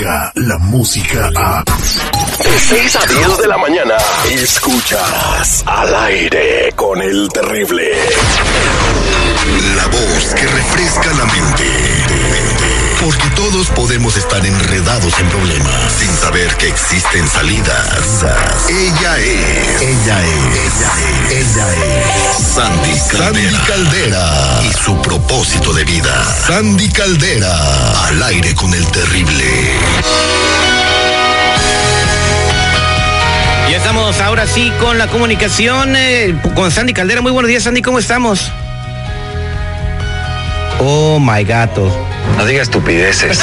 La música a... De 6 a 10 de la mañana, escuchas al aire con el terrible. La voz que refresca la mente. Porque todos podemos estar enredados en problemas sin saber que existen salidas. Ella es. Ella es. Ella es. Ella es. Sandy Caldera. Sandy Caldera. Y su propósito de vida. Sandy Caldera. Al aire con el terrible. Estamos ahora sí con la comunicación eh, con Sandy Caldera. Muy buenos días, Sandy, ¿cómo estamos? Oh my gato. No digas estupideces.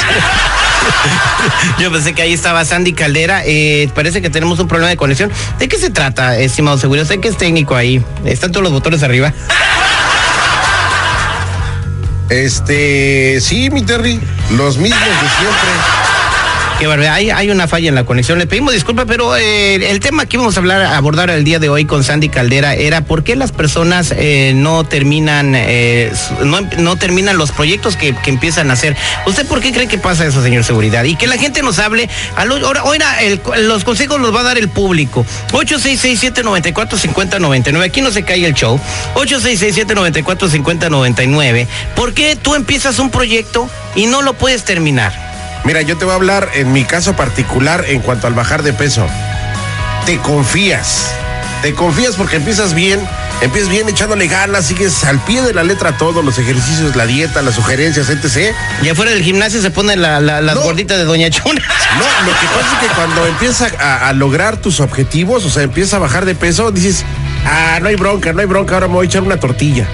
Yo pensé que ahí estaba Sandy Caldera. Eh, parece que tenemos un problema de conexión. ¿De qué se trata, estimado seguro? Sé que es técnico ahí. Están todos los botones arriba. Este, sí, mi Terry, los mismos de siempre. Qué barbaridad. Hay, una falla en la conexión. Le pedimos disculpas, pero eh, el tema que íbamos a hablar, abordar el día de hoy con Sandy Caldera era por qué las personas eh, no terminan, eh, no, terminan los proyectos que, empiezan a hacer. ¿Usted por qué cree que pasa eso, señor Seguridad? Y que la gente nos hable. Ahora, los consejos los va a dar el público. 8667-945099. Aquí no se cae el show. 8667-945099. ¿Por qué tú empiezas un proyecto y no lo puedes terminar? Mira, yo te voy a hablar en mi caso particular en cuanto al bajar de peso. Te confías. Te confías porque empiezas bien, empiezas bien echándole ganas, sigues al pie de la letra todo, los ejercicios, la dieta, las sugerencias, etc. Y afuera del gimnasio se pone la, la, las No. gorditas de Doña Chuna. No, lo que pasa es que cuando empiezas a, a lograr tus objetivos, o sea, empiezas a bajar de peso, dices, ah, no hay bronca, no hay bronca, ahora me voy a echar una tortilla.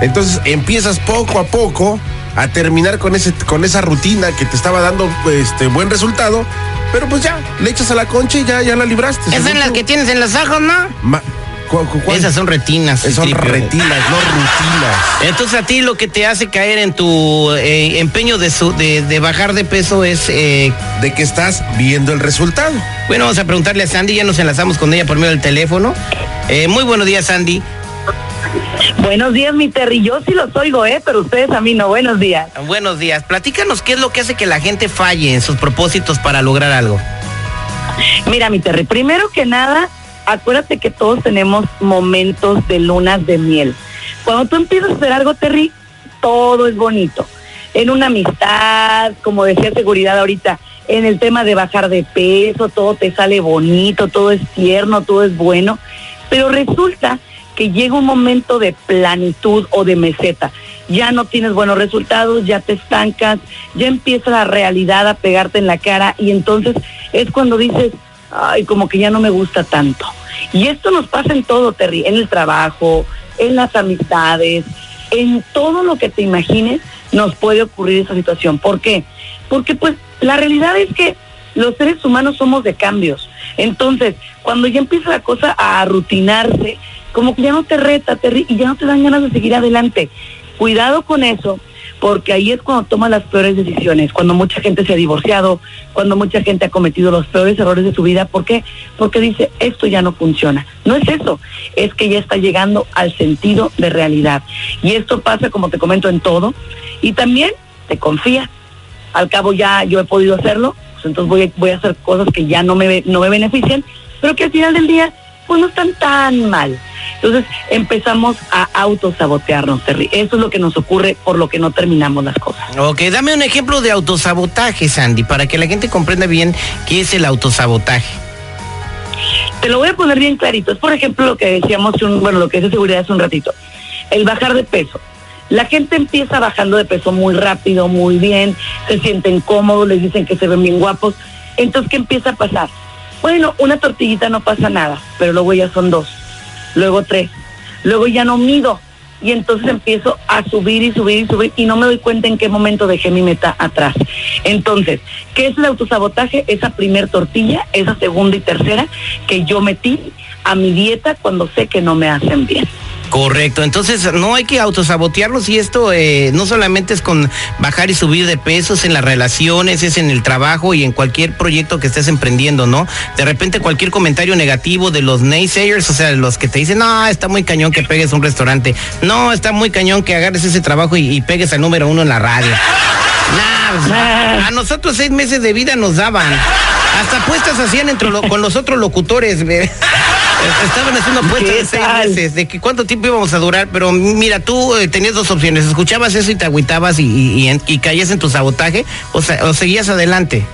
Entonces empiezas poco a poco a terminar con, ese, con esa rutina que te estaba dando este buen resultado, pero pues ya, le echas a la concha y ya, ya la libraste. Esas son las que tienes en los ojos, ¿no? Ma- ¿cu- cu- cuál? Esas son retinas. Son retinas, no rutinas. Entonces a ti lo que te hace caer en tu eh, empeño de, su- de, de bajar de peso es... eh, De que estás viendo el resultado. bueno, vamos a preguntarle a Sandy, ya nos enlazamos con ella por medio del teléfono. Eh, muy buenos días, Sandy. Buenos días, mi Terry. Yo sí los oigo, ¿eh? Pero ustedes a mí no. Buenos días. Buenos días. Platícanos qué es lo que hace que la gente falle en sus propósitos para lograr algo. Mira, mi Terry, primero que nada, acuérdate que todos tenemos momentos de lunas de miel. Cuando tú empiezas a hacer algo, Terry, todo es bonito. En una amistad, como decía seguridad ahorita, en el tema de bajar de peso, todo te sale bonito, todo es tierno, todo es bueno. Pero resulta llega un momento de planitud o de meseta. Ya no tienes buenos resultados, ya te estancas, ya empieza la realidad a pegarte en la cara y entonces es cuando dices, ay, como que ya no me gusta tanto. Y esto nos pasa en todo, Terry, en el trabajo, en las amistades, en todo lo que te imagines nos puede ocurrir esa situación. ¿Por qué? Porque pues la realidad es que los seres humanos somos de cambios. Entonces, cuando ya empieza la cosa a rutinarse, como que ya no te reta, Terry, y ya no te dan ganas de seguir adelante. Cuidado con eso, porque ahí es cuando tomas las peores decisiones, cuando mucha gente se ha divorciado, cuando mucha gente ha cometido los peores errores de su vida. ¿Por qué? Porque dice, esto ya no funciona. No es eso, es que ya está llegando al sentido de realidad. Y esto pasa, como te comento, en todo. Y también te confías. Al cabo ya yo he podido hacerlo, pues entonces voy a, voy a hacer cosas que ya no me, no me benefician, pero que al final del día pues no están tan mal. Entonces empezamos a autosabotearnos, Terry. Eso es lo que nos ocurre por lo que no terminamos las cosas. Ok, dame un ejemplo de autosabotaje, Sandy, para que la gente comprenda bien qué es el autosabotaje. Te lo voy a poner bien clarito. Es por ejemplo lo que decíamos, un, bueno, lo que es de seguridad hace un ratito. El bajar de peso. La gente empieza bajando de peso muy rápido, muy bien, se sienten cómodos, les dicen que se ven bien guapos. Entonces, ¿qué empieza a pasar? Bueno, una tortillita no pasa nada, pero luego ya son dos, luego tres, luego ya no mido. Y entonces empiezo a subir y subir y subir y no me doy cuenta en qué momento dejé mi meta atrás. Entonces, ¿qué es el autosabotaje? Esa primer tortilla, esa segunda y tercera que yo metí a mi dieta cuando sé que no me hacen bien. Correcto, entonces no hay que autosabotearlos y esto eh, no solamente es con bajar y subir de pesos en las relaciones, es en el trabajo y en cualquier proyecto que estés emprendiendo, ¿no? De repente cualquier comentario negativo de los naysayers, o sea, los que te dicen, no, está muy cañón que pegues un restaurante, no, está muy cañón que agarres ese trabajo y, pegues al número uno en la radio. Nah, a nosotros seis meses de vida nos daban. Hasta apuestas hacían entre con los otros locutores. Estaban haciendo apuestas de seis meses, de que cuánto tiempo íbamos a durar, pero mira, tú eh, tenías dos opciones, escuchabas eso y te agüitabas y, y, caías en tu sabotaje o, o seguías adelante.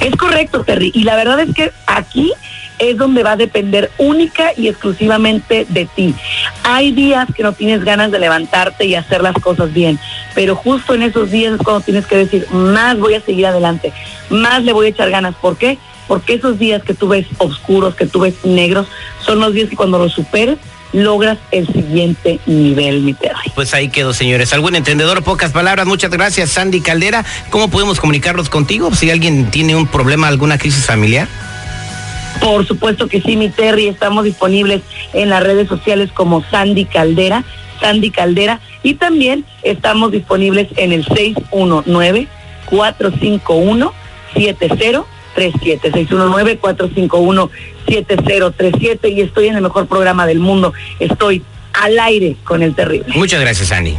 Es correcto, Terry, y la verdad es que aquí es donde va a depender única y exclusivamente de ti. Hay días que no tienes ganas de levantarte y hacer las cosas bien, pero justo en esos días es cuando tienes que decir, más voy a seguir adelante, más le voy a echar ganas. ¿Por qué? porque esos días que tú ves oscuros, que tú ves negros, son los días que cuando los superes, logras el siguiente nivel, mi Terry. Pues ahí quedó, señores. Algún entendedor, pocas palabras. Muchas gracias, Sandy Caldera. ¿Cómo podemos comunicarnos contigo si alguien tiene un problema, alguna crisis familiar? Por supuesto que sí, mi Terry. Estamos disponibles en las redes sociales como Sandy Caldera, Sandy Caldera, y también estamos disponibles en el 619 451 70 37 619-451-7037 y estoy en el mejor programa del mundo. Estoy al aire con el terrible. Muchas gracias, Ani.